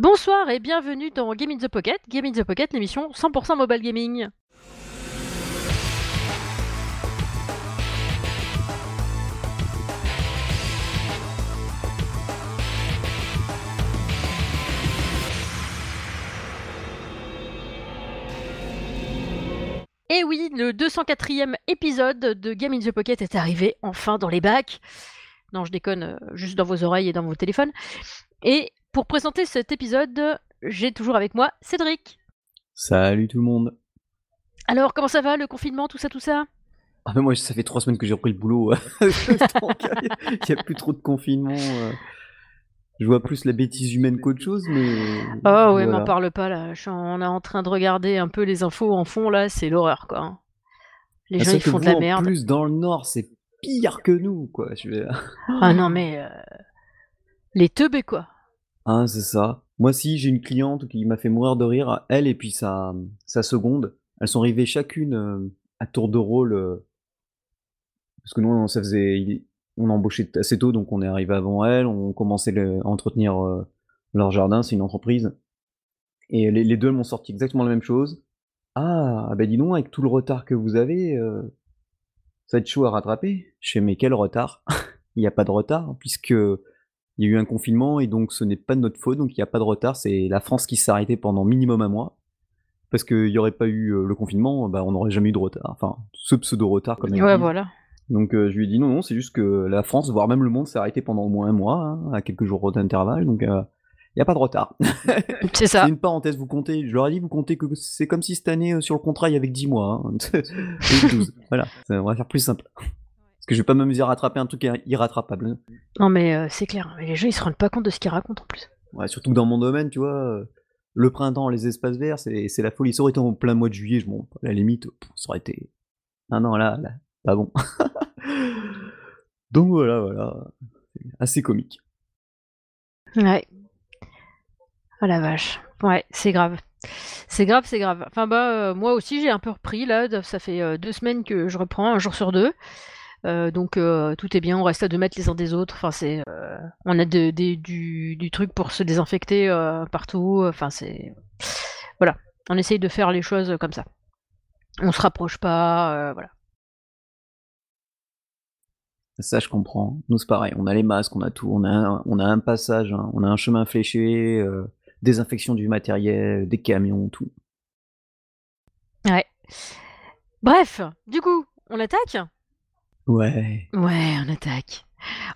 Bonsoir et bienvenue dans Game in the Pocket, Game in the Pocket, l'émission 100% mobile gaming. Et oui, le 204e épisode de Game in the Pocket est arrivé enfin dans les bacs. Non, je déconne, euh, juste dans vos oreilles et dans vos téléphones. Et pour présenter cet épisode, j'ai toujours avec moi Cédric. Salut tout le monde. Alors, comment ça va, le confinement, tout ça, tout ça? Ah mais moi, ça fait trois semaines que j'ai repris le boulot. Il n'y a plus trop de confinement. euh. Je vois plus la bêtise humaine qu'autre chose, mais... Oh ouais, voilà. m'en parle pas là. Je suis en- on est en train de regarder un peu les infos en fond là, c'est l'horreur quoi. Les Ah, gens ils font de la en merde. plus, dans le Nord, c'est pire que nous, quoi. Je vais... Ah non mais euh, les teubés quoi. Hein, c'est ça. Moi, si j'ai une cliente qui m'a fait mourir de rire, elle et puis sa, sa seconde, elles sont arrivées chacune euh, à tour de rôle. euh, parce que nous, on, ça on a embauché assez tôt, donc on est arrivé avant elle. On commençait à entretenir euh, leur jardin, c'est une entreprise. Et les, deux elles m'ont sorti exactement la même chose. Ah, bah dis donc, avec tout le retard que vous avez, ça va être chaud à rattraper. Je mais quel retard? Il n'y a pas de retard, puisque il y a eu un confinement et donc ce n'est pas de notre faute, donc il n'y a pas de retard. C'est la France qui s'est arrêtée pendant minimum un mois. Parce qu'il n'y aurait pas eu euh, le confinement, bah, on n'aurait jamais eu de retard. Enfin, ce pseudo-retard Ouais dit. voilà. Donc euh, je lui ai dit non, non, c'est juste que la France, voire même le monde, s'est arrêté pendant au moins un mois, hein, à quelques jours d'intervalle, donc euh, il n'y a pas de retard. C'est ça. Une parenthèse, vous comptez, je leur ai dit, vous comptez que c'est comme si cette année, euh, sur le contrat, il y avait que 10 mois. Hein. Et 12. Voilà, on va faire plus simple. Que je vais pas m'amuser à rattraper un truc ir- irrattrapable. hein. Non mais euh, c'est clair. Mais les gens ils se rendent pas compte de ce qu'ils racontent en plus. Ouais, surtout que dans mon domaine, tu vois, euh, le printemps, les espaces verts, c'est la folie. Ça aurait été en plein mois de juillet, je à la limite, ça aurait été. Ah non, là, là, pas bon. Donc voilà, voilà. Assez comique. Ouais. Oh la vache. Ouais, c'est grave. C'est grave, c'est grave. Enfin bah euh, moi aussi j'ai un peu repris là. Ça fait euh, deux semaines que je reprends, un jour sur deux. Euh, donc euh, tout est bien, on reste à deux mètres les uns des autres. Enfin c'est, euh, on a de- du, du truc pour se désinfecter partout. Enfin c'est, voilà, on essaye de faire les choses comme ça. On se rapproche pas, voilà. Ça, je comprends. Nous, c'est pareil. On a les masques, on a tout. On a un, on a un passage, hein, on a un chemin fléché, désinfection du matériel, des camions, tout. Ouais. Bref, du coup, on attaque Ouais. Ouais, on attaque.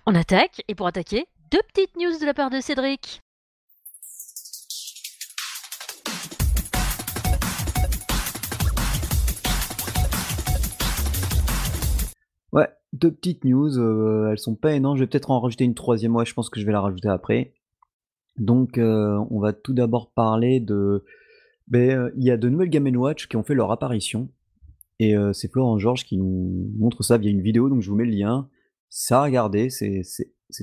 On attaque, et pour attaquer, deux petites news de la part de Cédric. Ouais, deux petites news, euh, elles sont pas énormes. Je vais peut-être en rajouter une troisième. Ouais, je pense que je vais la rajouter après. Donc, euh, on va tout d'abord parler de. Ben, euh, il y a de nouvelles Game Watch qui ont fait leur apparition. Et euh, c'est Florent Georges qui nous montre ça via une vidéo, donc je vous mets le lien. Ça à regarder, c'est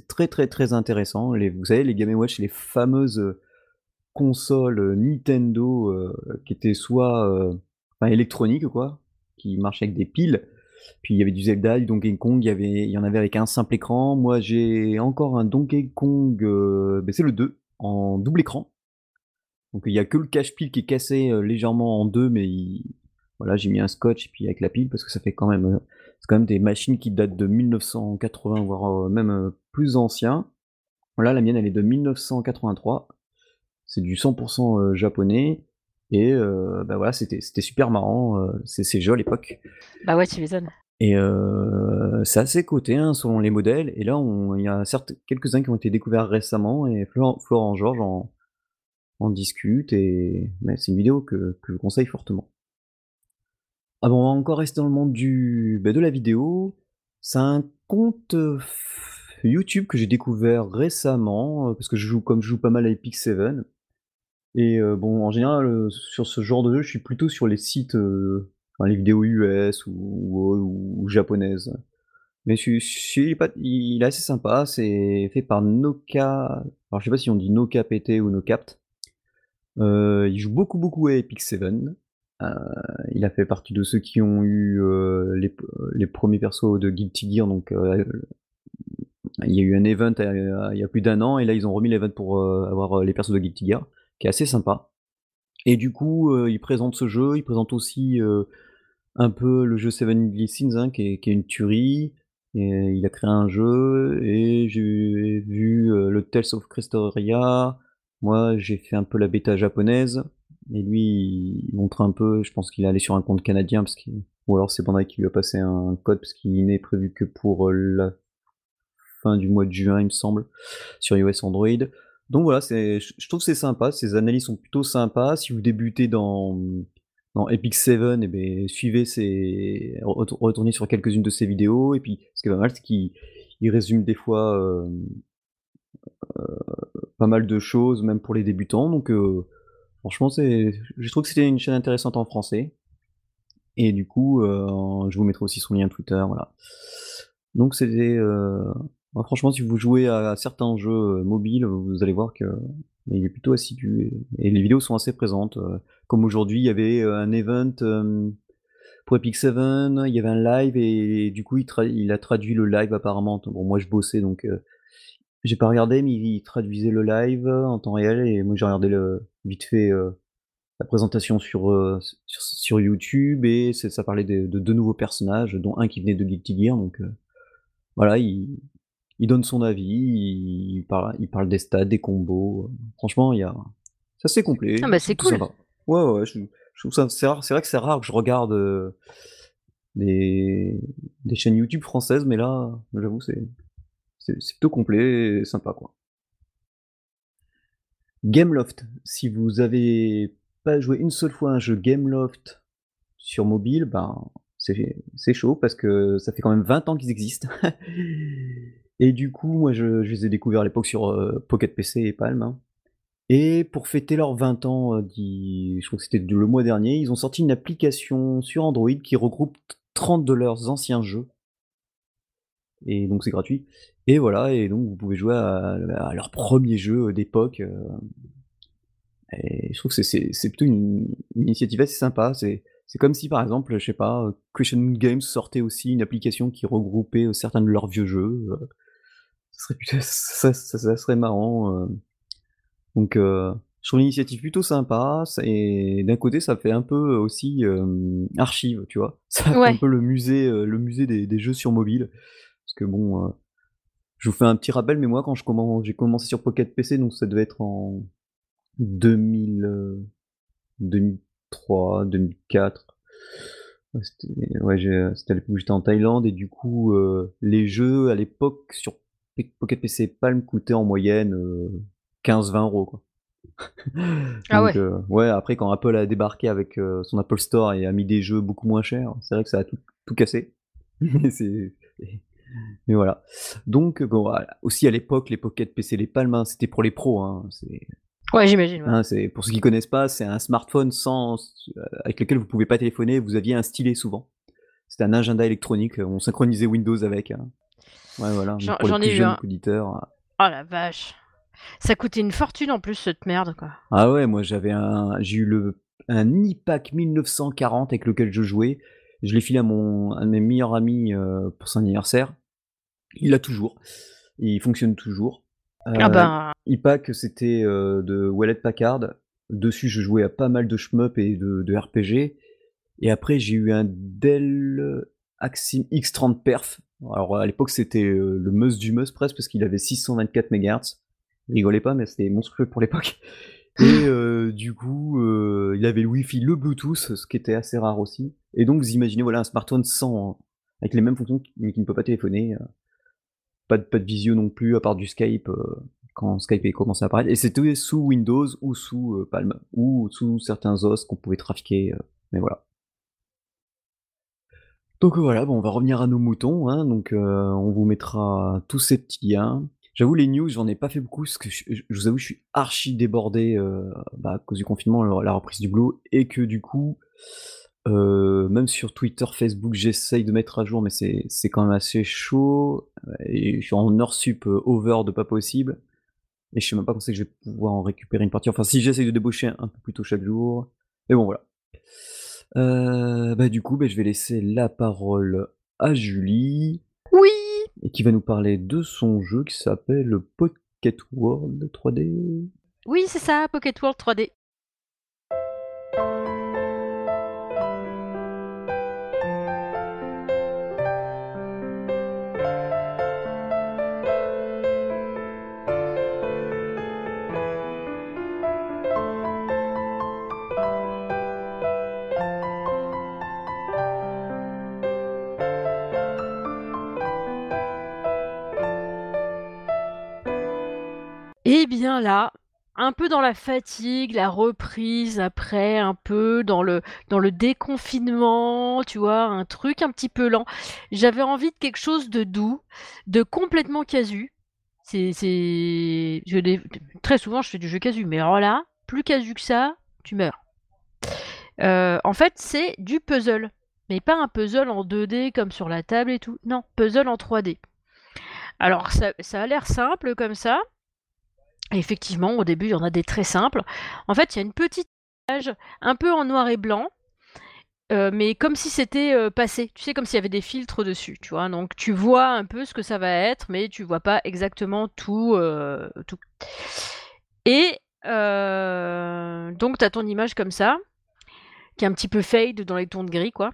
très très très intéressant. Les, vous savez, les Game Watch, les fameuses consoles Nintendo euh, qui étaient soit euh, enfin, électroniques, quoi, qui marchaient avec des piles. Puis il y avait du Zelda, du Donkey Kong, il y, avait, il y en avait avec un simple écran. Moi j'ai encore un Donkey Kong, ben, c'est le 2, en double écran. Donc il y a que le cache-pile qui est cassé légèrement en deux, mais il- voilà, j'ai mis un scotch et puis avec la pile parce que ça fait quand même, euh, c'est quand même des machines qui datent de 1980 voire euh, même euh, plus anciens. Voilà, la mienne elle est de 1983. C'est du 100% euh, japonais et euh, bah voilà, c'était c'était super marrant euh, ces, ces jeux à l'époque. Bah ouais, tu m'étonnes. Et euh, c'est assez coté hein, selon les modèles. Et là, il y a certes quelques-uns qui ont été découverts récemment et Florent, Florent Georges en, en discute. Et c'est une vidéo que, que je conseille fortement. Ah bon, on va encore rester dans le monde du, bah, de la vidéo. C'est un compte euh, YouTube que j'ai découvert récemment euh, parce que je joue comme je joue pas mal à Epic 7. Et euh, bon, en général, euh, sur ce genre de jeu, je suis plutôt sur les sites, enfin, les vidéos US ou, ou- ou japonaises. Mais je, je il, est pas- il est assez sympa, c'est fait par Noka. Alors je sais pas si on dit Noka PT ou Nocapt. Il joue beaucoup beaucoup à Epic 7. Euh, il a fait partie de ceux qui ont eu euh, les, les premiers persos de Guilty Gear, donc euh, il y a eu un event, il y a plus d'un an et là ils ont remis l'event pour, avoir, les persos de Guilty Gear, qui est assez sympa et du coup, ils présentent ce jeu, ils présentent aussi, un peu le jeu Seven Deadly Sins, hein, qui est une tuerie et il a créé un jeu et j'ai vu, le Tales of Crystalria. Moi, j'ai fait un peu la bêta japonaise et lui, il montre un peu, je pense qu'il est allé sur un compte canadien parce ou alors c'est Bandai qui lui a passé un code parce qu'il n'est prévu que pour, la fin du mois de juin, il me semble, sur iOS Android. Donc voilà, je trouve que c'est sympa, ces analyses sont plutôt sympas. Si vous débutez dans Epic Seven, et eh ben, suivez ses retournez sur quelques-unes de ses vidéos et puis ce qui est pas mal, c'est qu'il résume des fois, euh, euh, pas mal de choses, même pour les débutants donc euh, franchement c'est je trouve que c'était une chaîne intéressante en français et du coup, je vous mettrai aussi son lien Twitter, voilà. Donc c'était, franchement si vous jouez à certains jeux, mobiles, vous allez voir que il est plutôt assidu et les vidéos sont assez présentes, comme aujourd'hui, il y avait, un event, pour Epic Seven, il y avait un live et du coup il a traduit le live apparemment. Bon moi je bossais donc, j'ai pas regardé mais il traduisait le live en temps réel et moi j'ai regardé le vite fait, la présentation sur, sur YouTube et ça parlait de deux nouveaux personnages, dont un qui venait de Guilty Gear donc, voilà il il donne son avis, il parle il parle des stats, des combos, franchement il y a c'est assez complet, Ah bah, c'est cool. Ouais, ouais, je trouve ça c'est c'est vrai que c'est rare que je regarde, des des chaînes YouTube françaises, mais là, j'avoue c'est c'est plutôt complet et sympa, quoi. Gameloft, si vous avez pas joué une seule fois un jeu Gameloft sur mobile, ben, c'est chaud parce que ça fait quand même 20 ans qu'ils existent et du coup, moi je les ai découverts à l'époque sur, Pocket PC et Palm, hein. Et pour fêter leurs 20 ans, euh, je crois que c'était le mois dernier, ils ont sorti une application sur Android qui regroupe 30 de leurs anciens jeux. Et donc c'est gratuit. Et voilà, et donc vous pouvez jouer à, leur premier jeu euh, d'époque. Euh. et je trouve que c'est plutôt une, initiative assez sympa. C'est comme si par exemple, je sais pas, Christian Games sortait aussi une application qui regroupait certains de leurs vieux jeux. Ça serait, ça, ça serait marrant. Donc, euh, je trouve l'initiative plutôt sympa. Et d'un côté, ça fait un peu aussi archive, tu vois. Ça fait un peu le musée, euh, le musée des, jeux sur mobile. Parce que bon, euh, je vous fais un petit rappel, mais moi, quand commence, j'ai commencé sur Pocket PC, donc ça devait être en 2000, 2003, 2004. C'était ouais, c'était à l'époque où j'étais en Thaïlande et du coup, les jeux à l'époque sur Pocket PC Palm coûtaient en moyenne 15-20 euros quoi. ah ouais. Euh, ouais, après quand Apple a débarqué avec euh, son Apple Store et a mis des jeux beaucoup moins chers, c'est vrai que ça a tout, tout cassé. Mais voilà. Donc bon, aussi à l'époque, les Pocket PC, les Palmes, hein, c'était pour les pros. Hein, ouais, j'imagine. Hein, c'est pour ceux qui connaissent pas, c'est un smartphone sans euh, avec lequel vous pouvez pas téléphoner. Vous aviez un stylet souvent. C'était un agenda électronique. On synchronisait Windows avec. Hein. Ouais, voilà. J'en ai eu un. Oh la vache. Ça coûtait une fortune en plus cette merde quoi. Ah ouais, moi j'avais un j'ai eu le un iPac 1940 avec lequel je jouais. Je l'ai filé à mon un de mes meilleurs amis euh, pour son anniversaire. Il l'a toujours. Il fonctionne toujours. ah ben. iPac c'était euh, de Wallet Packard. Dessus je jouais à pas mal de shmup et de, de RPG. Et après j'ai eu un Dell Axim X30 Perf. Alors à l'époque c'était euh, le mus du mus presque parce qu'il avait 624 MHz rigolez pas, mais c'était monstrueux pour l'époque. Et euh, du coup, euh, il avait le Wi-Fi, le Bluetooth, ce qui était assez rare aussi. Et donc, vous imaginez, voilà, un smartphone sans, avec les mêmes fonctions, mais qui ne peut pas téléphoner. Euh, pas de, pas de visio non plus, à part du Skype, quand Skype a commencé à apparaître. Et c'était sous Windows ou sous Palm, ou sous certains os qu'on pouvait trafiquer. mais voilà. Donc voilà, bon, on va revenir à nos moutons. Hein, donc, on vous mettra tous ces petits liens. J'avoue, les news, j'en ai pas fait beaucoup parce que je, vous avoue, je suis archi débordé euh, bah, à cause du confinement, la reprise du boulot, et que du coup, euh, même sur Twitter, Facebook, j'essaye de mettre à jour, mais c'est quand même assez chaud. Et je suis en heure sup euh, over de pas possible. Et je sais même pas quand c'est que je vais pouvoir en récupérer une partie. Enfin, si j'essaye de débaucher un peu plus tôt chaque jour. Mais bon, voilà. bah, du coup, bah, je vais laisser la parole à Julie. Oui et qui va nous parler de son jeu qui s'appelle Pocket World 3D. Oui, c'est ça, Pocket World 3D. Bien là, un peu dans la fatigue, la reprise après, un peu dans le dans le déconfinement, tu vois? Un truc un petit peu lent. J'avais envie de quelque chose de doux, de complètement casu. C'est c'est je très souvent je fais du jeu casu, mais alors là, plus casu que ça, tu meurs. Heu, en fait, c'est du puzzle, mais pas un puzzle en 2D comme sur la table et tout. Non, puzzle en 3D. Alors ça ça a l'air simple comme ça. Effectivement, au début, il y en a des très simples. En fait, il y a une petite image un peu en noir et blanc, heu, mais comme si c'était, heu, passé. Tu sais, comme s'il y avait des filtres dessus, tu vois? Donc tu vois un peu ce que ça va être, mais tu vois pas exactement tout, tout. Et donc tu as ton image comme ça, qui est un petit peu fade dans les tons de gris, quoi.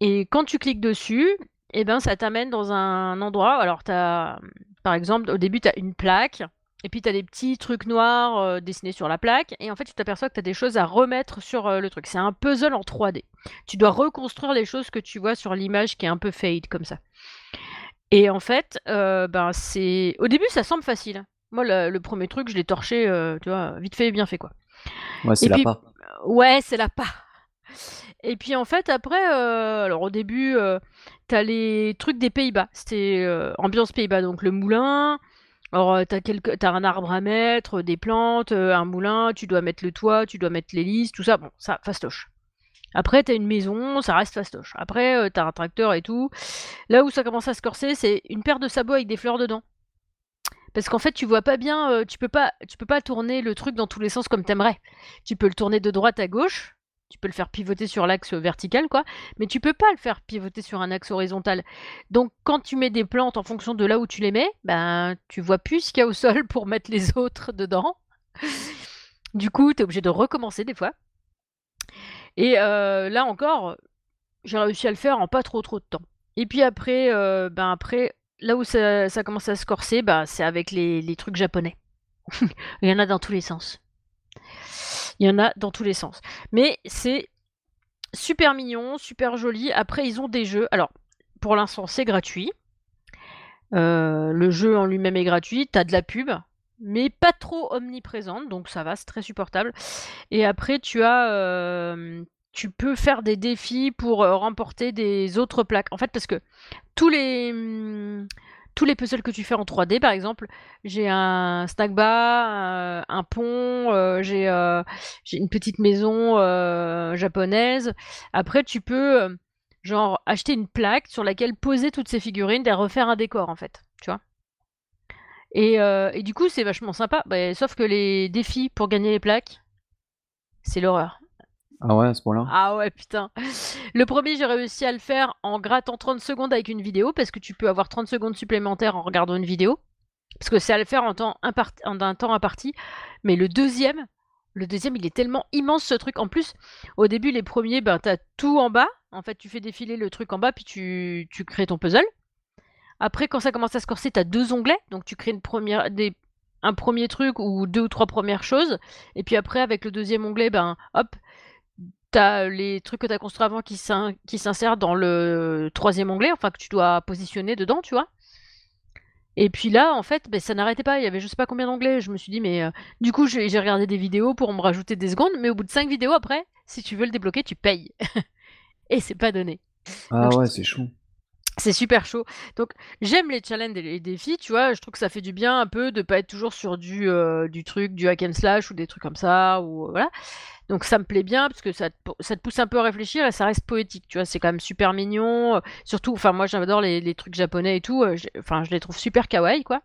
Et quand tu cliques dessus, et ben, ça t'amène dans un endroit alors as, par exemple, au début, tu as une plaque et puis tu as des petits trucs noirs, heu, dessinés sur la plaque et en fait, tu t'aperçois que tu as des choses à remettre sur, heu, le truc. C'est un puzzle en 3D. Tu dois reconstruire les choses que tu vois sur l'image qui est un peu fade comme ça. Et en fait, heu, ben, c'est au début, ça semble facile. Moi, le le 1er truc, je l'ai torché, tu vois, vite fait, bien fait, quoi. Ouais, c'est Et puis ouais, c'est l'appât. Et puis en fait, après, alors au début, heu, tu as les trucs des Pays-Bas. C'était, ambiance Pays-Bas, donc le moulin. Alors, heu, tu as un arbre à mettre, des plantes, heu, un moulin, tu dois mettre le toit, tu dois mettre l'hélice, tout ça, bon, ça, fastoche. Après, tu as une maison, ça reste fastoche. Après, heu, tu as un tracteur et tout. Là où ça commence à se corser, c'est une paire de sabots avec des fleurs dedans. Parce qu'en fait, tu vois pas bien, tu peux pas tu peux pas tourner le truc dans tous les sens comme tu aimerais. Tu peux le tourner de droite à gauche, tu peux le faire pivoter sur l'axe, vertical, quoi, mais tu peux pas le faire pivoter sur un axe horizontal. Donc quand tu mets des plantes en fonction de là où tu les mets, ben, tu vois plus ce qu'il y a au sol pour mettre les autres dedans. Du coup, tu es obligé de recommencer des fois. Et heu, là encore, j'ai réussi à le faire en pas trop, trop de temps. Et puis après, heu, ben, après, là où ça commence à se corser, bah, c'est avec les trucs japonais. Il y en a dans tous les sens. Il y en a dans tous les sens. Mais c'est super mignon, super joli. Après, ils ont des jeux alors, pour l'instant, c'est gratuit. Heu, le jeu en lui-même est gratuit. Tu as de la pub, mais pas trop omniprésente, donc ça va, c'est très supportable. Et après, tu as, hem, tu peux faire des défis pour, heu, remporter des autres plaques. En fait, parce que tous les, mmh, tous les puzzles que tu fais en 3D, par exemple, j'ai un snack heu, un pont, j'ai, heu, j'ai une petite maison, japonaise. Après, tu peux, genre acheter une plaque sur laquelle poser toutes ces figurines et refaire un décor, en fait, tu vois? Et du coup, c'est vachement sympa. Beh, sauf que les défis pour gagner les plaques, c'est l'horreur. Ah ouais, à ce point-là? Ah ouais, putain. Le 1er, j'ai réussi à le faire en grattant 30 secondes avec une vidéo, parce que tu peux avoir 30 secondes supplémentaires en regardant une vidéo. Parce que c'est à le faire en temps en un temps imparti. Mais le 2e, le 2e, il est tellement immense ce truc. En plus, au début, les premiers, ben, tu as tout en bas. En fait, tu fais défiler le truc en bas, puis tu tu crées ton puzzle. Après, quand ça commence à se corser, tu as 2 onglets, donc tu crées une première des un 1er truc ou 2 ou 3 premières choses. Et puis après, avec le 2e onglet, ben, hop, tu as les trucs que tu as construits avant qui s'in qui s'insèrent dans le 3e onglet, enfin que tu dois positionner dedans, tu vois? Et puis là, en fait, beh, ça n'arrêtait pas. Il y avait je sais pas combien d'onglets. Je me suis dit: «Mais» heu, du coup, j'ai regardé des vidéos pour me rajouter des secondes, mais au bout de 5 vidéos après, si tu veux le débloquer, tu payes. Et c'est pas donné. Ah Donc ouais, c'est chaud. c'est super chaud. Donc j'aime les challenges et les défis, tu vois? Je trouve que ça fait du bien un peu de pas être toujours sur du, heu, du truc, du hack and slash ou des trucs comme ça ou, voilà. Donc ça me plaît bien parce que ça te pousse un peu à réfléchir et ça reste poétique, tu vois? C'est quand même super mignon, heu, surtout enfin moi j'adore les trucs japonais et tout, j'ai enfin je les trouve super kawaii, quoi.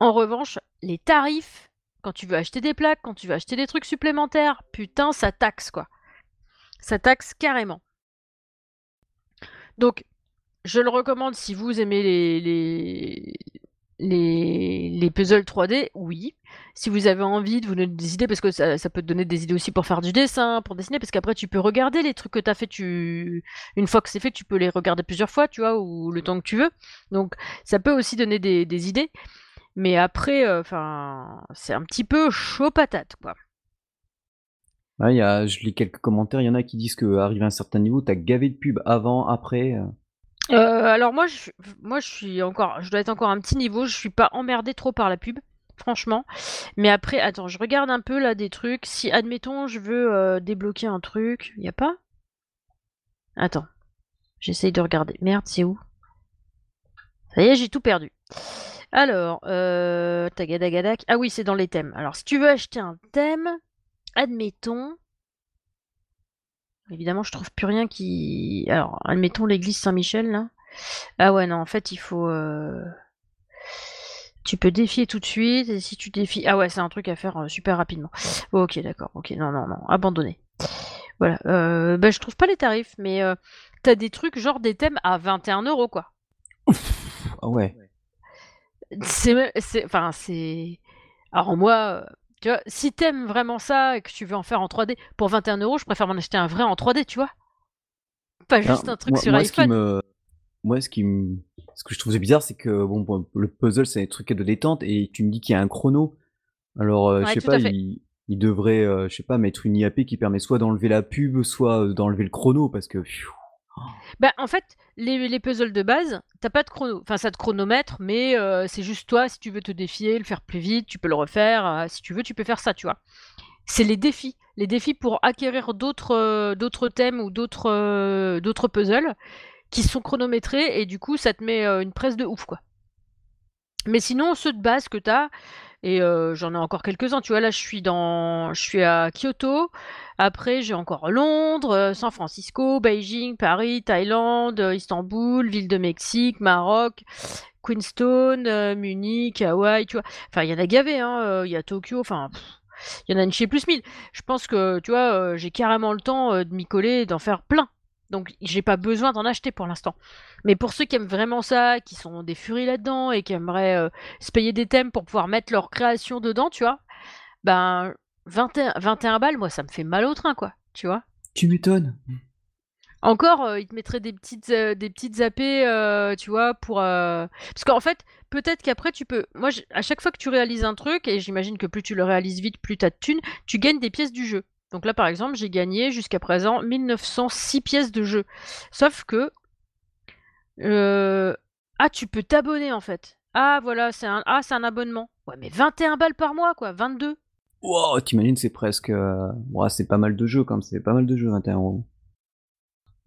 En revanche, les tarifs, quand tu veux acheter des plaques, quand tu veux acheter des trucs supplémentaires, putain, ça taxe, quoi. Ça taxe carrément. Donc je le recommande si vous aimez les, les, les puzzles 3D, oui. Si vous avez envie de vous donner des idées, parce que ça, peut te donner des idées aussi pour faire du dessin, pour dessiner, parce qu'après tu peux regarder les trucs que tu as fait, tu... une fois que c'est fait, tu peux les regarder plusieurs fois, tu vois, ou le temps que tu veux. Donc ça peut aussi donner des, idées. Mais après, euh, c'est un petit peu chaud patate, quoi. Ouais, y a, je lis quelques commentaires, il y en a qui disent qu'arrivé à un certain niveau, t'as gavé de pubs avant, après. euh. Euh, alors moi, je, moi, je suis encore, je dois être encore un petit niveau. Je suis pas emmerdée trop par la pub, franchement. Mais après, attends, je regarde un peu là des trucs. Si, admettons, je veux euh, débloquer un truc, y a pas? Attends, j'essaye de regarder. Merde, c'est où? Ça y est, j'ai tout perdu. Alors, euh, tagadagadak. Ah oui, c'est dans les thèmes. Alors, si tu veux acheter un thème, admettons. Évidemment, je trouve plus rien qui. Alors, admettons l'église Saint-Michel, là. Ah ouais, non, en fait, il faut. euh, Tu peux défier tout de suite, et si tu défies. Ah ouais, c'est un truc à faire euh, super rapidement. Ok, d'accord, ok, non, non, non, abandonné. Voilà, euh, bah, je trouve pas les tarifs, mais euh, t'as des trucs genre des thèmes à 21 euros, quoi. Ah ouais. C'est. c'est- Enfin, c'est. Alors, moi. euh, Tu vois, si t'aimes vraiment ça et que tu veux en faire en 3D, pour 21 euros, je préfère m'en acheter un vrai en 3D, tu vois. Pas juste un truc moi, sur moi, ce qui iPhone. me, moi, ce qui me, ce que je trouve bizarre, c'est que bon, bon, le puzzle, c'est un truc de détente, et tu me dis qu'il y a un chrono. Alors, euh, je sais pas, il, il devrait, euh, je sais pas, mettre une IAP qui permet soit d'enlever la pub, soit euh, d'enlever le chrono, parce que. pfiou. Bah, en fait, les, les puzzles de base, t'as pas de chrono. Enfin, ça te chronomètre, mais euh, c'est juste toi, si tu veux te défier, le faire plus vite, tu peux le refaire. euh, si tu veux, tu peux faire ça, tu vois. C'est les défis. Les défis pour acquérir d'autres euh, thèmes ou d'autres puzzles qui sont chronométrés et du coup, ça te met une presse de ouf, quoi. Mais sinon, ceux de base que t'as, et euh, j'en ai encore quelques-uns, tu vois, là, je suis dans... Je à Kyoto, après, j'ai encore Londres, euh, San Francisco, Beijing, Paris, Thaïlande, euh, Istanbul, ville de Mexique, Maroc, Queenstown, Munich, Hawaï, tu vois. Enfin, il y en a gavé, hein, il y a Tokyo, enfin... Il y en a une chez plus mille. Je pense que, tu vois, j'ai carrément le temps de m'y coller et d'en faire plein. Donc, j'ai pas besoin d'en acheter pour l'instant. Mais pour ceux qui aiment vraiment ça, qui sont des furies là-dedans et qui aimeraient euh, se payer des thèmes pour pouvoir mettre leur création dedans, tu vois, ben 21, 21 balles, moi ça me fait mal au train, quoi, tu vois. Tu m'étonnes. Encore, euh, ils te mettraient des petites, euh, des petites AP, euh, tu vois, pour... euh, Parce qu'en fait, peut-être qu'après tu peux... Moi, à chaque fois que tu réalises un truc, et j'imagine que plus tu le réalises vite, plus t'as de thunes, tu gagnes des pièces du jeu. Donc là, par exemple, j'ai gagné jusqu'à présent 1906 pièces de jeu. Sauf que Euh, Ah, tu peux t'abonner en fait. Ah, voilà, c'est un... Ah, c'est un abonnement. Ouais, mais 21 balles par mois, quoi, 22. Wow, t'imagines, c'est presque. euh, ouais, c'est pas mal de jeux, comme c'est pas mal de jeux, 21 euros.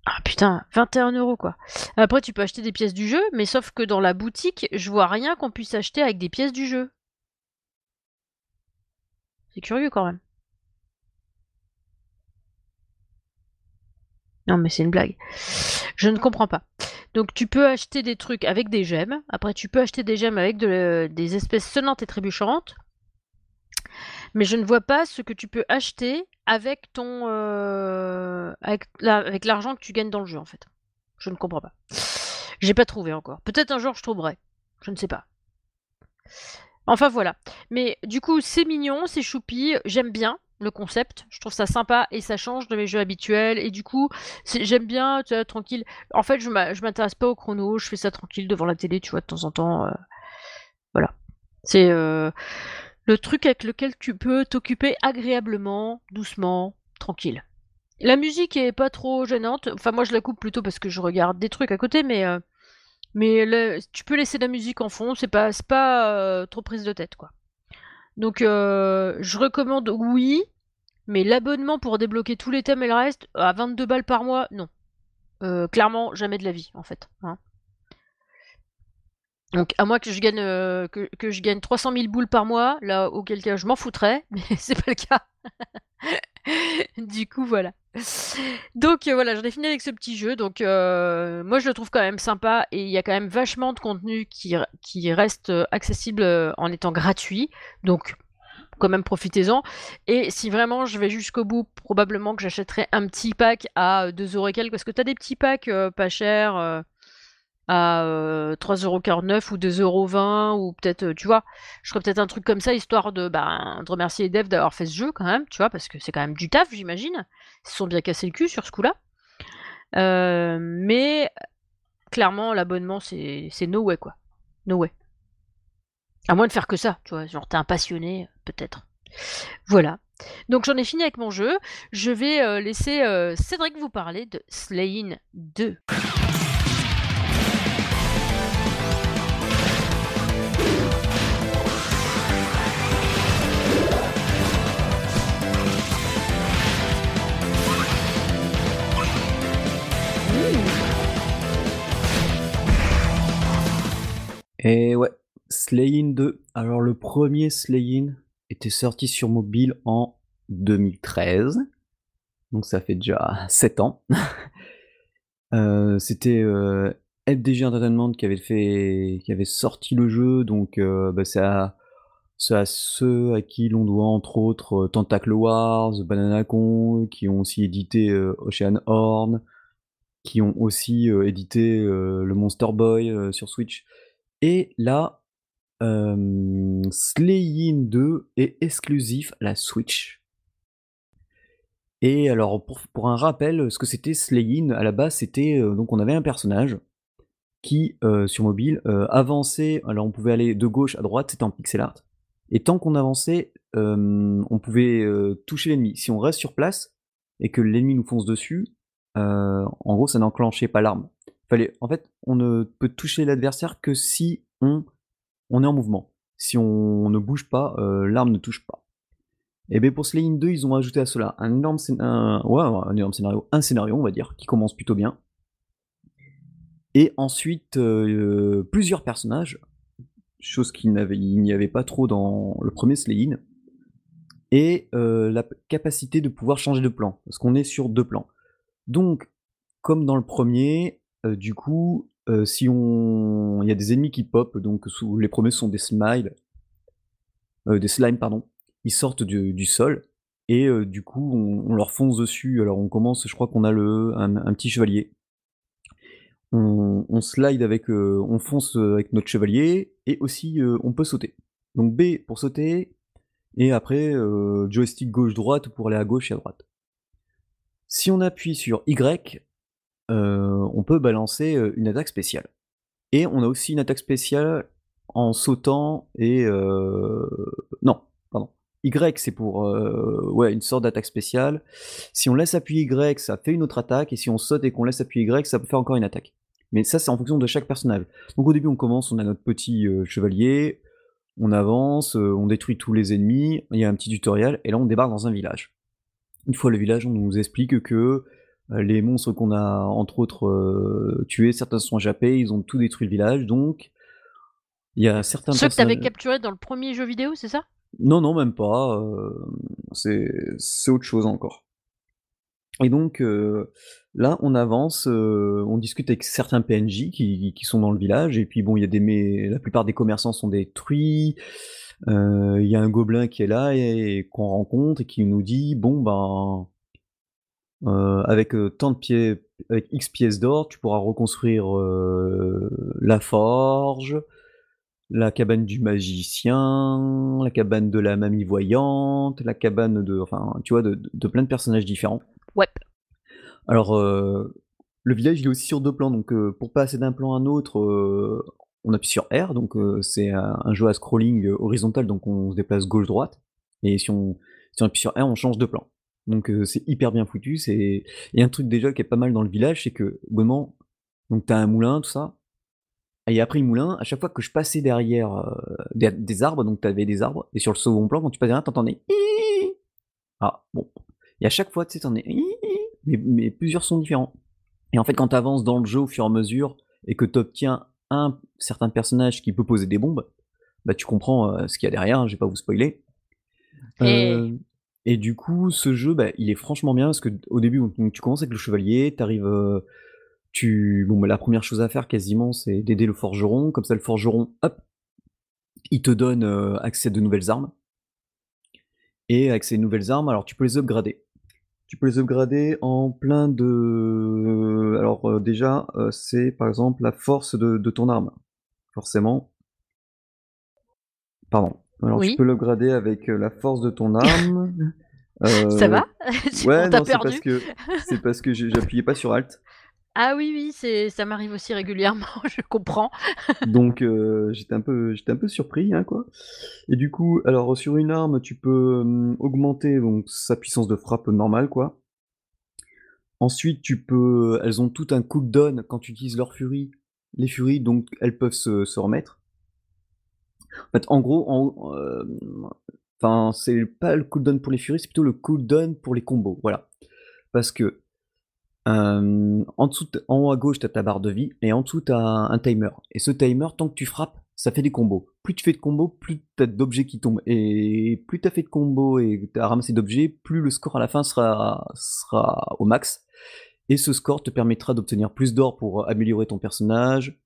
Ah putain, 21 euros quoi. Après, tu peux acheter des pièces du jeu, mais sauf que dans la boutique, je vois rien qu'on puisse acheter avec des pièces du jeu. C'est curieux quand même. Non, mais c'est une blague. Je ne comprends pas. Donc, tu peux acheter des trucs avec des gemmes. Après, tu peux acheter des gemmes avec de- des espèces sonnantes et trébuchantes. Mais je ne vois pas ce que tu peux acheter avec ton euh, avec l'argent que tu gagnes dans le jeu en fait. Je ne comprends pas. J'ai pas trouvé encore. Peut-être un jour je trouverai. Je ne sais pas. Enfin voilà. Mais du coup c'est mignon, c'est choupi, j'aime bien le concept. Je trouve ça sympa et ça change de mes jeux habituels. Et du coup j'aime bien, tu vois, tranquille. En fait je m'intéresse pas au chrono, je fais ça tranquille devant la télé, tu vois, de temps en temps. euh, Voilà. C'est euh, le truc avec lequel tu peux t'occuper agréablement, doucement, tranquille. La musique est pas trop gênante. Enfin, moi, je la coupe plutôt parce que je regarde des trucs à côté, mais, euh, mais tu peux laisser la musique en fond, c'est pas, trop prise de tête, quoi. Donc, euh, je recommande oui, mais l'abonnement pour débloquer tous les thèmes et le reste, à 22 balles par mois, non. Euh, clairement, jamais de la vie, en fait. hein. Donc, à moins que je gagne, euh, que, je gagne 300 000 boules par mois, là, auquel cas je m'en foutrais, mais c'est pas le cas. du coup, voilà. Donc, euh, voilà, j'en ai fini avec ce petit jeu. Donc, euh, moi, je le trouve quand même sympa et il y a quand même vachement de contenu qui, reste euh, accessible en étant gratuit. Donc, quand même, profitez-en. Et si vraiment je vais jusqu'au bout, probablement que j'achèterai un petit pack à 2 euros et quelques, parce que t'as des petits packs pas chers. Euh, à, heu, 3,49 € ou 2,20 € ou peut-être, heu, tu vois? Je ferais peut-être un truc comme ça histoire de, ben, de remercier les devs d'avoir fait ce jeu quand même, tu vois? Parce que c'est quand même du taf, j'imagine. Ils sont bien cassés le cul sur ce coup-là. Heu, mais clairement l'abonnement c'est no way, quoi. No way. À moins de faire que ça, tu vois? Genre tu es un passionné, peut-être. Voilà. Donc j'en ai fini avec mon jeu. Je vais, laisser, Cédric vous parler de Slaying 2. Et ouais, Slaying 2. Alors le premier Slaying était sorti sur mobile en 2013. Donc ça fait déjà 7 ans. euh, C'était euh, FDG Entertainment qui avait fait, qui avait sorti le jeu, donc euh, bah, c'est à, ceux à qui l'on doit entre autres Tentacle Wars, Banana Con, qui ont aussi édité Ocean Horn, qui ont aussi édité le Monster Boy sur Switch. Et là, euh, Slaying 2 est exclusif à la Switch. Et alors, pour, un rappel, ce que c'était Slaying, à la base, c'était. euh, donc, on avait un personnage qui, euh, sur mobile, euh, avançait. Alors, on pouvait aller de gauche à droite, c'était en pixel art. Et tant qu'on avançait, on pouvait toucher l'ennemi. Si on reste sur place et que l'ennemi nous fonce dessus, en gros, ça n'enclenchait pas l'arme. En fait, on ne peut toucher l'adversaire que si on, est en mouvement. Si on ne bouge pas, euh, l'arme ne touche pas. Et bien pour Slaying 2, ils ont ajouté à cela un énorme, un, un énorme scénario, un scénario, on va dire, qui commence plutôt bien. Et ensuite, euh, plusieurs personnages, chose qu'il n'y avait pas trop dans le premier Slaying, et euh, la capacité de pouvoir changer de plan, parce qu'on est sur deux plans. Donc, comme dans le premier, du coup, si on, il y a des ennemis qui pop, donc les premiers sont des smiles, des slimes pardon, ils sortent du, sol et du coup on, leur fonce dessus. Alors on commence, je crois qu'on a le un, petit chevalier. On, on slide avec, on fonce avec notre chevalier et aussi on peut sauter. Donc B pour sauter et après joystick gauche droite pour aller à gauche et à droite. Si on appuie sur Y, euh, on peut balancer euh, une attaque spéciale. Et on a aussi une attaque spéciale en sautant et... euh, Non, pardon. Y, c'est pour ouais, une sorte d'attaque spéciale. Si on laisse appuyer Y, ça fait une autre attaque. Et si on saute et qu'on laisse appuyer Y, ça peut faire encore une attaque. Mais ça, c'est en fonction de chaque personnage. Donc au début, on commence, on a notre petit chevalier, on avance, on détruit tous les ennemis, il y a un petit tutoriel, et là on débarque dans un village. Une fois le village, on nous explique que les monstres qu'on a entre autres euh, tués, certains sont échappés, ils ont tout détruit le village, donc il y a certains Ceux que tu avais personnages- capturés dans le premier jeu vidéo, c'est ça? Non, non, même pas. euh, c'est autre chose encore. Et donc euh, là, on avance, euh, on discute avec certains PNJ qui, qui sont dans le village, et puis bon, il y a des, mais la plupart des commerçants sont détruits. euh, Il y a un gobelin qui est là et, et qu'on rencontre et qui nous dit bon ben euh, avec euh, tant de pieds, avec X pièces d'or, tu pourras reconstruire euh, la forge, la cabane du magicien, la cabane de la mamie voyante, la cabane de, enfin, tu vois, de, de- de plein de personnages différents. Ouais. Alors, euh, le village, il est aussi sur deux plans, donc euh, pour passer d'un plan à un autre, euh, on appuie sur R, donc euh, c'est un, un jeu à scrolling horizontal, donc on se déplace gauche-droite, et si on, si on appuie sur R, on change de plan. Donc euh, c'est hyper bien foutu, c'est... Il y a un truc déjà qui est pas mal dans le village, c'est que, vraiment, donc t'as un moulin, tout ça, et après le moulin, à chaque fois que je passais derrière euh, des, des arbres, donc t'avais des arbres, et sur le second plan, quand tu passais derrière, t'entendais... Ah, bon. Et à chaque fois, tu sais, t'en es... Mais, mais plusieurs sons différents. Et en fait, quand t'avances dans le jeu au fur et à mesure, et que t'obtiens un certain personnage qui peut poser des bombes, bah tu comprends euh, ce qu'il y a derrière, hein, je vais pas vous spoiler. Et- Euh, et du coup, ce jeu, bah, il est franchement bien, parce que au début, tu commences avec le chevalier, t'arrives... euh, tu... Bon, bah, la première chose à faire, quasiment, c'est d'aider le forgeron. Comme ça, le forgeron, hop, il te donne euh, accès à de nouvelles armes. Et avec ces nouvelles armes, alors tu peux les upgrader. Tu peux les upgrader en plein de alors, heu, déjà, c'est par exemple la force de ton arme, forcément. Pardon. Alors tu Oui. peux l'upgrader avec, heu, la force de ton arme, Ça va? Tu on ouais, non, c'est parce que c'est parce que j'appuyais pas sur alt. Ah oui, oui, c'est ça m'arrive aussi régulièrement, je comprends. Donc heu, j'étais un peu j'étais un peu surpris, hein, quoi et du coup, alors sur une arme, tu peux, hem, augmenter donc sa puissance de frappe normale, quoi. Ensuite, tu peux elles ont tout un cooldown quand tu utilises leur furie. Les furies, donc elles peuvent se se remettre. En fait, en gros, hem, enfin, c'est pas le cooldown pour les furies, c'est plutôt le cooldown pour les combos, voilà. Parce que, hem, en dessous en haut à gauche, tu as ta barre de vie et en dessous, tu as un timer et ce timer, tant que tu frappes, ça fait des combos. Plus tu fais de combos, plus tu as d'objets qui tombent et plus tu as fait de combos et tu as ramassé d'objets, plus le score à la fin sera sera au max et ce score te permettra d'obtenir plus d'or pour améliorer ton personnage,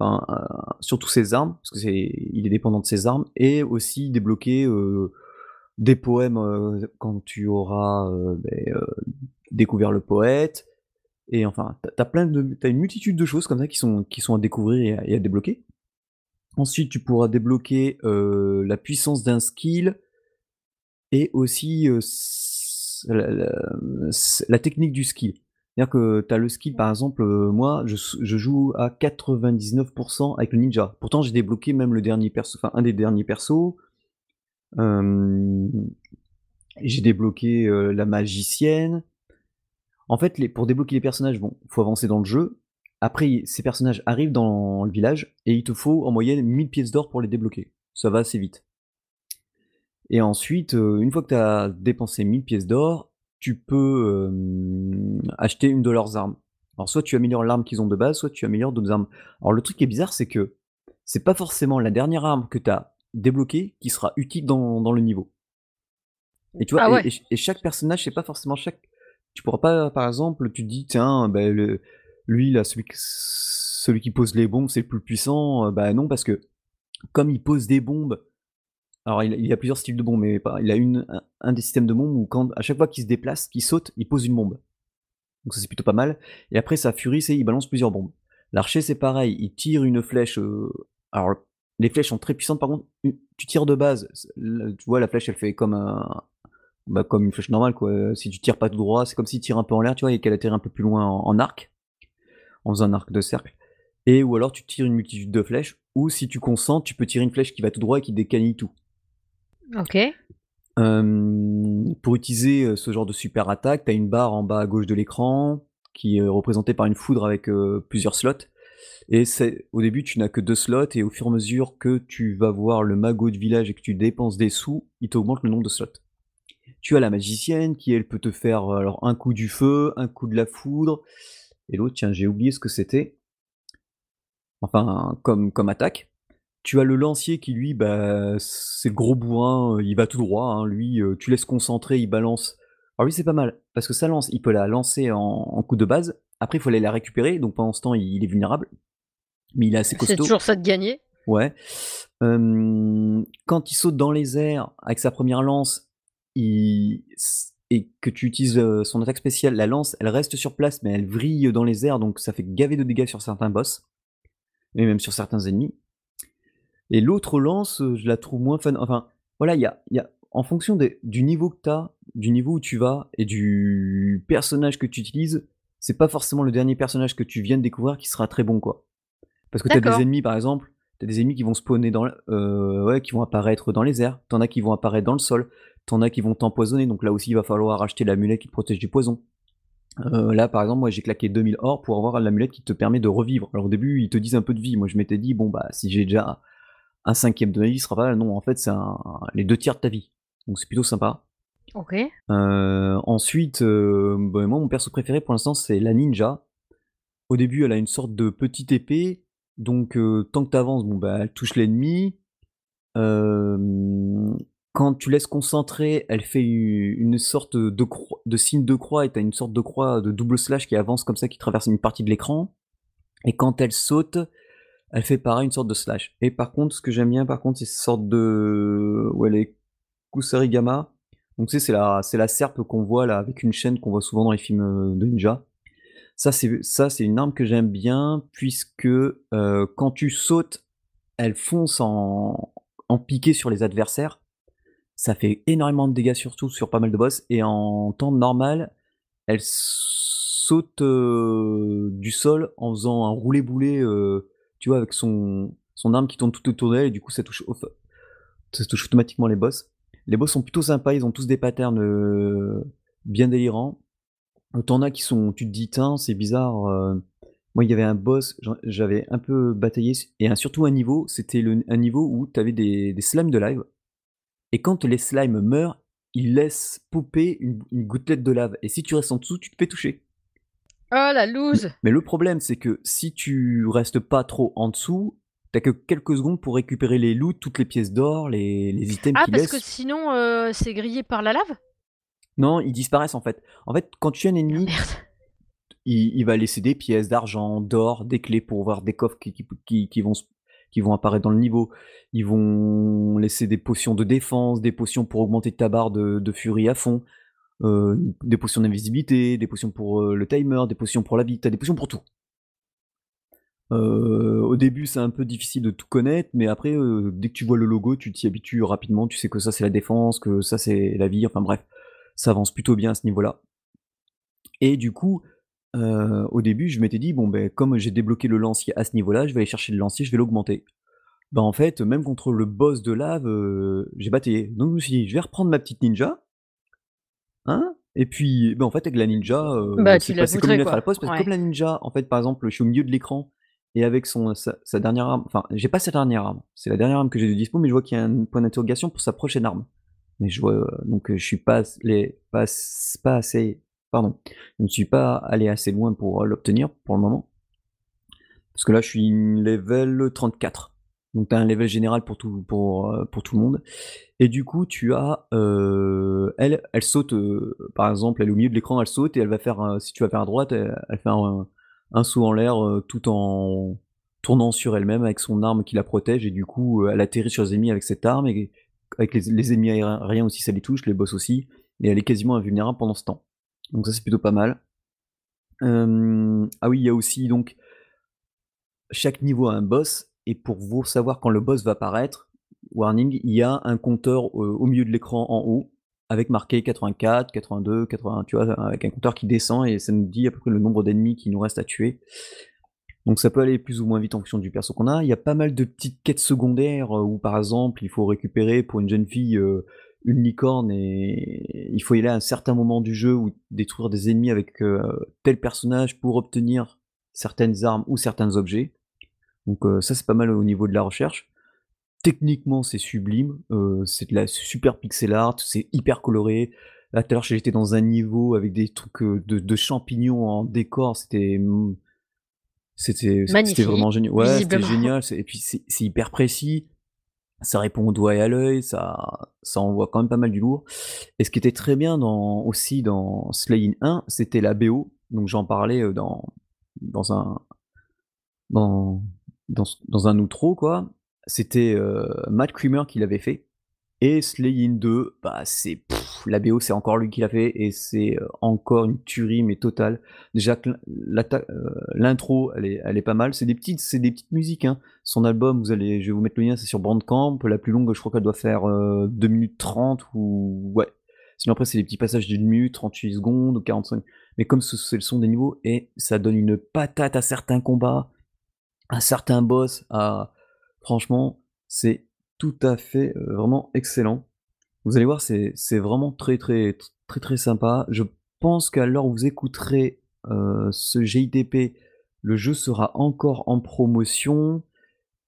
heu, surtout ses armes, parce que c'est il est dépendant de ses armes et aussi débloquer, heu, des poèmes, heu, quand tu auras, heu, découvert le poète et enfin, tu as tu as plein de tu as une multitude de choses comme ça qui sont qui sont à découvrir et à débloquer. Ensuite, tu pourras débloquer, la puissance d'un skill et aussi, la technique du skill. C'est-à-dire que tu as le skill, par exemple, heu, moi, je joue à 99% avec le ninja. Pourtant, j'ai débloqué même le dernier perso enfin, un des derniers persos. J'ai débloqué, heu, la magicienne. En fait, les pour débloquer les personnages, bon, faut avancer dans le jeu. Après, ces personnages arrivent dans le village et il te faut en moyenne 1000 pièces d'or pour les débloquer. Ça va assez vite. Et ensuite, heu, une fois que tu as dépensé 1000 pièces d'or, tu peux, hem, acheter une de leurs armes. Alors soit tu améliores l'arme qu'ils ont de base, soit tu améliores d'autres armes. Alors le truc qui est bizarre, c'est que c'est pas forcément la dernière arme que tu as débloquée qui sera utile dans dans le niveau. Et tu vois? Ah Et ouais. et ch et chaque personnage, c'est pas forcément chaque tu pourras pas, par exemple, tu te dis: «Tiens, bah, le lui là, celui celui qui pose les bombes, c'est le plus puissant», bah, non, parce que comme il pose des bombes alors il y a plusieurs styles de bombes, mais pas il a une un des systèmes de bombes où quand à chaque fois qu'il se déplace, qu'il saute, il pose une bombe. Donc ça, c'est plutôt pas mal et après sa furie, c'est il balance plusieurs bombes. L'archer, c'est pareil, il tire une flèche, heu, alors les flèches sont très puissantes par contre, tu tires de base, tu vois la flèche, elle fait comme un bah, comme une flèche normale quoi, heu, si tu tires pas tout droit, c'est comme s'il tire un peu en l'air, tu vois? Et qu'elle atterrit un peu plus loin en arc, en faisant un arc de cercle et ou alors tu tires une multitude de flèches ou si tu concentres, tu peux tirer une flèche qui va tout droit et qui décanille tout. OK. Pour utiliser, ce genre de super attaque, tu as une barre en bas à gauche de l'écran qui est représentée par une foudre avec, plusieurs slots et au début, tu n'as que 2 slots et au fur et à mesure que tu vas voir le magot de village et que tu dépenses des sous, il t'augmente le nombre de slots. Tu as la magicienne qui, elle, peut te faire, alors un coup du feu, un coup de la foudre et l'autre, tiens, j'ai oublié ce que c'était. Enfin, comme comme attaque. Tu as le lancier qui lui, bah, c'est le gros bourrin, heu, il va tout droit, hein, lui, heu, tu laisses concentrer, il balance. Alors lui, c'est pas mal parce que sa lance, il peut la lancer en en coup de base. Après, il faut aller la récupérer, donc pendant ce temps, il est vulnérable, mais il est assez C'est costaud. toujours ça de gagner. Ouais. Quand il saute dans les airs avec sa première lance, il et que tu utilises, heu, son attaque spéciale, la lance, elle reste sur place, mais elle vrille dans les airs, donc ça fait gaver de dégâts sur certains boss et même sur certains ennemis. Et l'autre lance, heu, je la trouve moins fun. Enfin, voilà, il y a y a en fonction du niveau que tu as, du niveau où tu vas et du personnage que tu utilises, c'est pas forcément le dernier personnage que tu viens de découvrir qui sera très bon, quoi. Parce que tu as des ennemis, par exemple, tu as des ennemis qui vont spawner dans heu, ouais, qui vont apparaître dans les airs, tu en as qui vont apparaître dans le sol, tu en as qui vont t'empoisonner, donc là aussi, il va falloir acheter l'amulette qui te protège du poison. Heu, là, par exemple, moi, j'ai claqué 2000 or pour avoir l'amulette qui te permet de revivre. Alors au début, ils te disent un peu de vie. Moi, je m'étais dit: «Bon, bah, si j'ai déjà un cinquième de ma vie, sera pas mal». Non, en fait, c'est les 2 tiers de ta vie, donc c'est plutôt sympa. OK. Heu, ensuite, heu, bah, moi, mon perso préféré pour l'instant, c'est la ninja. Au début, elle a une sorte de petite épée, donc heu, tant que tu avances, bon, bah, elle touche l'ennemi. Quand tu laisses concentrer, elle fait une sorte de de signe de croix et tu as une sorte de croix de double slash qui avance comme ça, qui traverse une partie de l'écran et quand elle saute, elle fait pareil, une sorte de slash et par contre, ce que j'aime bien, par contre, c'est cette sorte de ouais, les kusarigama. Donc tu sais, c'est la la serpe qu'on voit là, avec une chaîne qu'on voit souvent dans les films, heu, de ninja. Ça c'est ça c'est une arme que j'aime bien puisque, heu, quand tu sautes, elle fonce en en piqué sur les adversaires. Ça fait énormément de dégâts surtout sur pas mal de boss et en temps normal, elle saute, heu, du sol en faisant un roulé boulet, heu, tu vois avec son son arme qui tourne tout autour d'elle et du coup ça touche ça touche automatiquement les boss. Les boss sont plutôt sympas, ils ont tous des patterns, heu, bien délirants. Tu en as qui sont tu te dis: «Tin, c'est bizarre», heu, moi il y avait un boss, j'avais un peu bataillé et surtout un niveau, c'était un niveau où tu avais des des slimes de lave et quand les slimes meurent, ils laissent popper une une gouttelette de lave et si tu restes en dessous, tu te fais toucher. Oh la loose! mais le problème, c'est que si tu restes pas trop en dessous, tu as que quelques secondes pour récupérer les loots, toutes les pièces d'or, les les items Ah qu'ils parce que sinon, heu, c'est grillé par la lave? Non, ils disparaissent en fait. En fait, quand tu tues un Ah ennemi, merde. il il va laisser des pièces d'argent, d'or, des clés pour ouvrir des coffres qui qui p qui qui vont s qui vont apparaître dans le niveau. Ils vont laisser des potions de défense, des potions pour augmenter ta barre de de furie à fond, heu, des potions d'invisibilité, des potions pour, heu, le timer, des potions pour la vie, tu as des potions pour tout. Heu, au début, c'est un peu difficile de tout connaître, mais après, dès que tu vois le logo, tu t'y habitues rapidement. Tu sais que ça, c'est la défense, que ça, c'est la vie, enfin bref, ça avance plutôt bien à ce niveau-là. Et du coup, au début, je m'étais dit: «Bon beh, comme j'ai débloqué le lancier à ce niveau-là, je vais aller chercher le lancier, je vais l'augmenter». Bah, en fait, même contre le boss de lave, j'ai bataillé. Donc je me suis dit: «Je vais reprendre ma petite ninja» hein, et puis, bah, en fait, avec la ninja, heu, Bah, c'est passé comme une poutré lettre à quoi, la poste parce que comme la ninja, en fait, par exemple, je suis au milieu de l'écran et avec son sa sa dernière arme enfin, j'ai pas sa dernière arme, c'est la dernière arme que j'ai de dispo, mais je vois qu'il y a un point d'interrogation pour sa prochaine arme. Mais je vois, heu, donc heu, je suis pas les pas pas assez pardon, je ne suis pas allé assez loin pour, l'obtenir, pour le moment. Parce que là, je suis level 34. Donc tu as un level général pour tout pour, heu, pour tout le monde et du coup, tu as, heu, elle, elle saute, heu, par exemple, elle est au milieu de l'écran, elle saute et elle va faire si tu vas vers droite, elle fait un saut en l'air, tout en tournant sur elle-même avec son arme qui la protège et du coup, elle atterrit sur les ennemis avec cette arme et avec les les ennemis aériens aussi, ça les touche, les boss aussi et elle est quasiment invulnérable pendant ce temps. Donc ça, c'est plutôt pas mal. Ah oui, il y a aussi donc chaque niveau a un boss et pour vous savoir quand le boss va apparaître, warning, il y a un compteur, heu, au milieu de l'écran en haut avec marqué 84-82-80, tu vois? Avec un compteur qui descend et ça nous dit à peu près le nombre d'ennemis qu'il nous reste à tuer. Donc ça peut aller plus ou moins vite en fonction du perso qu'on a. Il y a pas mal de petites quêtes secondaires, heu, où par exemple, il faut récupérer pour une jeune fille, heu, une licorne et il faut y aller à un certain moment du jeu ou détruire des ennemis avec, tel personnage pour obtenir certaines armes ou certains objets. Donc heu, ça, c'est pas mal au niveau de la recherche. Techniquement, c'est sublime, heu, c'est de la super pixel art, c'est hyper coloré. Là, tout à l'heure, j'étais dans un niveau avec des trucs, heu, de de champignons en décor, c'était, mmh, c'était c'était vraiment génial. Ouais, c'était génial, c'est et puis c'est hyper précis, ça répond au doigt et à l'œil, ça ça envoie quand même pas mal du lourd et ce qui était très bien dans aussi dans Slaying 1, c'était la BO, donc j'en parlais, dans dans un dans dans un outro quoi. C'était, heu, Matt Creamer qui l'avait fait et Slaying 2, bah, c'est la BO, c'est encore lui qui l'a fait et c'est, heu, encore une tuerie mais totale. Déjà heu, l'intro, elle est elle est pas mal. C'est des petites c'est des petites musiques, hein. Son album, vous allez je vais vous mettre le lien, c'est sur Bandcamp. La plus longue, je crois qu'elle doit faire, heu, 2 minutes 30 ou ouais. Sinon après, c'est des petits passages d'1 minute, 38 secondes ou 45 mais comme ce c'est le son des niveaux et ça donne une patate à certains combats, à certains boss, à franchement, c'est tout à fait, heu, vraiment excellent. Vous allez voir, c'est vraiment très, très, très, très sympa. Je pense qu'à l'heure où vous écouterez, heu, ce JDP, le jeu sera encore en promotion.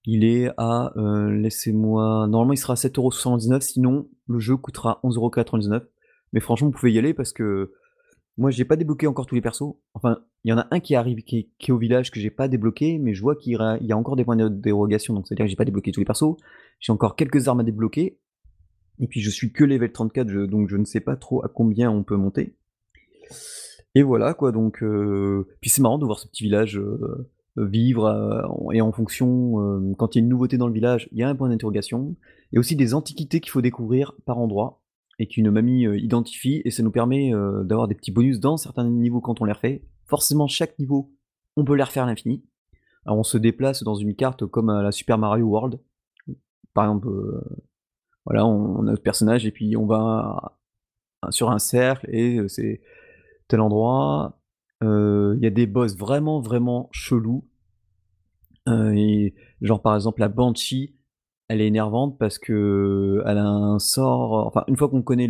Il est à, heu, laissez-moi normalement, il sera à 7,79 €, sinon le jeu coûtera 11,99 €. Mais franchement, vous pouvez y aller parce que moi, j'ai pas débloqué encore tous les persos. Enfin, il y en a un qui arrive, qui est au village que j'ai pas débloqué, mais je vois qu'il y a encore des points de dérogation, donc c'est-à-dire que j'ai pas débloqué tous les persos. J'ai encore quelques armes à débloquer et puis je suis que level 34, je donc je ne sais pas trop à combien on peut monter et voilà quoi, donc heu, puis c'est marrant de voir ce petit village, heu, vivre, en et en fonction, hem, quand il y a une nouveauté dans le village, il y a un point d'interrogation. Il y a aussi des antiquités qu'il faut découvrir par endroits et qu'une mamie identifie, et ça nous permet d'avoir des petits bonus dans certains niveaux quand on les refait. Forcément, chaque niveau, on peut les refaire à l'infini. Alors on se déplace dans une carte comme à la Super Mario World. Par exemple, voilà, on, a notre personnage et puis on va sur un cercle et c'est tel endroit. Il y a des boss vraiment, vraiment chelous. genre par exemple la Banshee, elle est énervante parce que elle a un sort. Enfin, une fois qu'on connaît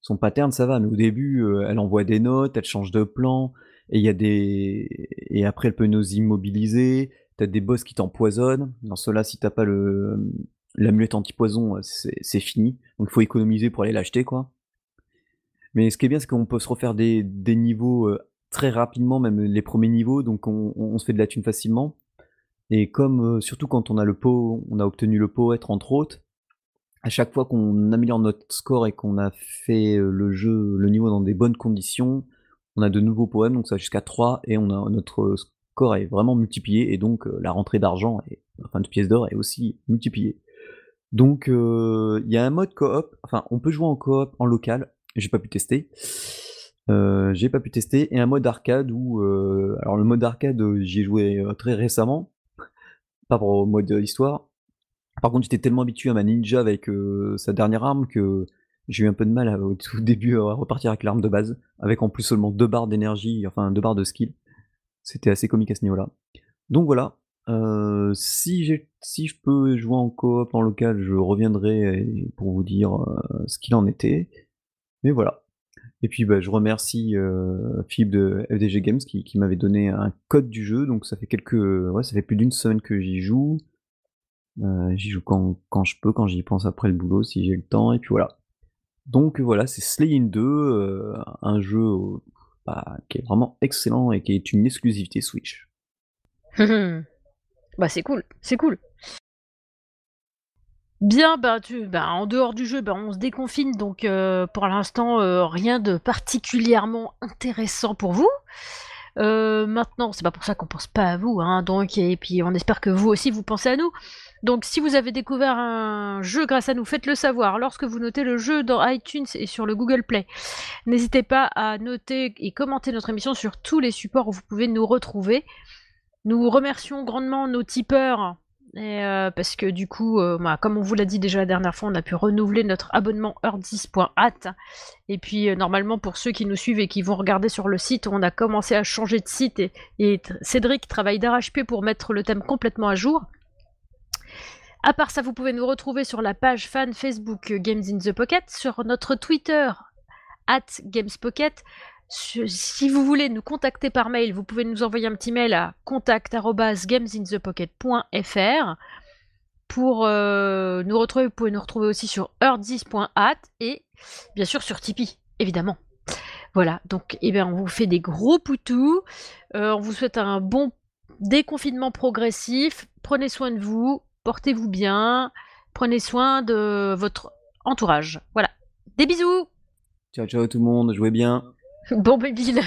son pattern, ça va. Mais au début, elle envoie des notes, elle change de plan, et après elle peut nous immobiliser. T'as des boss qui t'empoisonnent. Dans cela, si t'as pas le l'amulette anti-poison, c'est fini. Donc il faut économiser pour aller l'acheter, quoi. Mais ce qui est bien, c'est qu'on peut se refaire des, niveaux euh, très rapidement, même les premiers niveaux, donc on, on, se fait de la thune facilement. Et comme, euh, surtout quand on a le pot, on a obtenu le poète entre autres, à chaque fois qu'on améliore notre score et qu'on a fait euh, le jeu, le niveau dans des bonnes conditions, on a de nouveaux poèmes, donc ça jusqu'à 3, et on a notre score est vraiment multiplié, et donc la rentrée d'argent, enfin de pièces d'or est aussi multipliée. Donc il y a un mode coop, enfin on peut jouer en coop en local, j'ai pas pu tester. Euh, j'ai pas pu tester et un mode arcade où euh, alors le mode arcade j'y ai joué euh, très récemment pas pour au mode histoire. Par contre j'étais tellement habitué à ma ninja avec sa dernière arme que j'ai eu un peu de mal au tout début à repartir avec l'arme de base avec en plus seulement deux barres d'énergie enfin deux barres de skill. C'était assez comique à ce niveau là donc voilà si, si je peux jouer en coop en local je reviendrai pour vous dire ce qu'il en était. Mais voilà. Et puis bah, je remercie euh, Philippe de FDG Games qui, m'avait donné un code du jeu, donc ça fait quelques. Ouais, ça fait plus d'une semaine que j'y joue. Euh, j'y joue quand, je peux, quand j'y pense après le boulot, si j'ai le temps, et puis voilà. Donc voilà, c'est Slay 2, euh, un jeu bah, qui est vraiment excellent et qui est une exclusivité Switch. bah c'est cool, c'est cool. Bien, bah, bah, en dehors du jeu, bah, on se déconfine, donc euh, pour l'instant, euh, rien de particulièrement intéressant pour vous. Euh, maintenant, c'est pas pour ça qu'on pense pas à vous, hein, donc, et puis on espère que vous aussi vous pensez à nous. Donc si vous avez découvert un jeu grâce à nous, faites-le savoir lorsque vous notez le jeu dans iTunes et sur le Google Play. N'hésitez pas à noter et commenter notre émission sur tous les supports où vous pouvez nous retrouver. Nous remercions grandement nos tipeurs euh, parce que du coup, euh, bah, comme on vous l'a dit déjà la dernière fois, on a pu renouveler notre abonnement heure10.at. Et puis euh, normalement, pour ceux qui nous suivent et qui vont regarder sur le site, on a commencé à changer de site et, Cédric travaille d'arrache-pied pour mettre le thème complètement à jour. À part ça, vous pouvez nous retrouver sur la page fan Facebook Games in the Pocket, sur notre Twitter at GamesPocket, si vous voulez nous contacter par mail, vous pouvez nous envoyer un petit mail à contact@gamesinthepocket.fr. Pour euh, nous retrouver, vous pouvez nous retrouver aussi sur earth10.at et bien sûr sur Tipeee, évidemment. Voilà, donc eh bien, on vous fait des gros poutous. Euh, on vous souhaite un bon déconfinement progressif. Prenez soin de vous, portez-vous bien, prenez soin de votre entourage. Voilà. Des bisous Ciao ciao tout le monde, jouez bien Bon, Bill.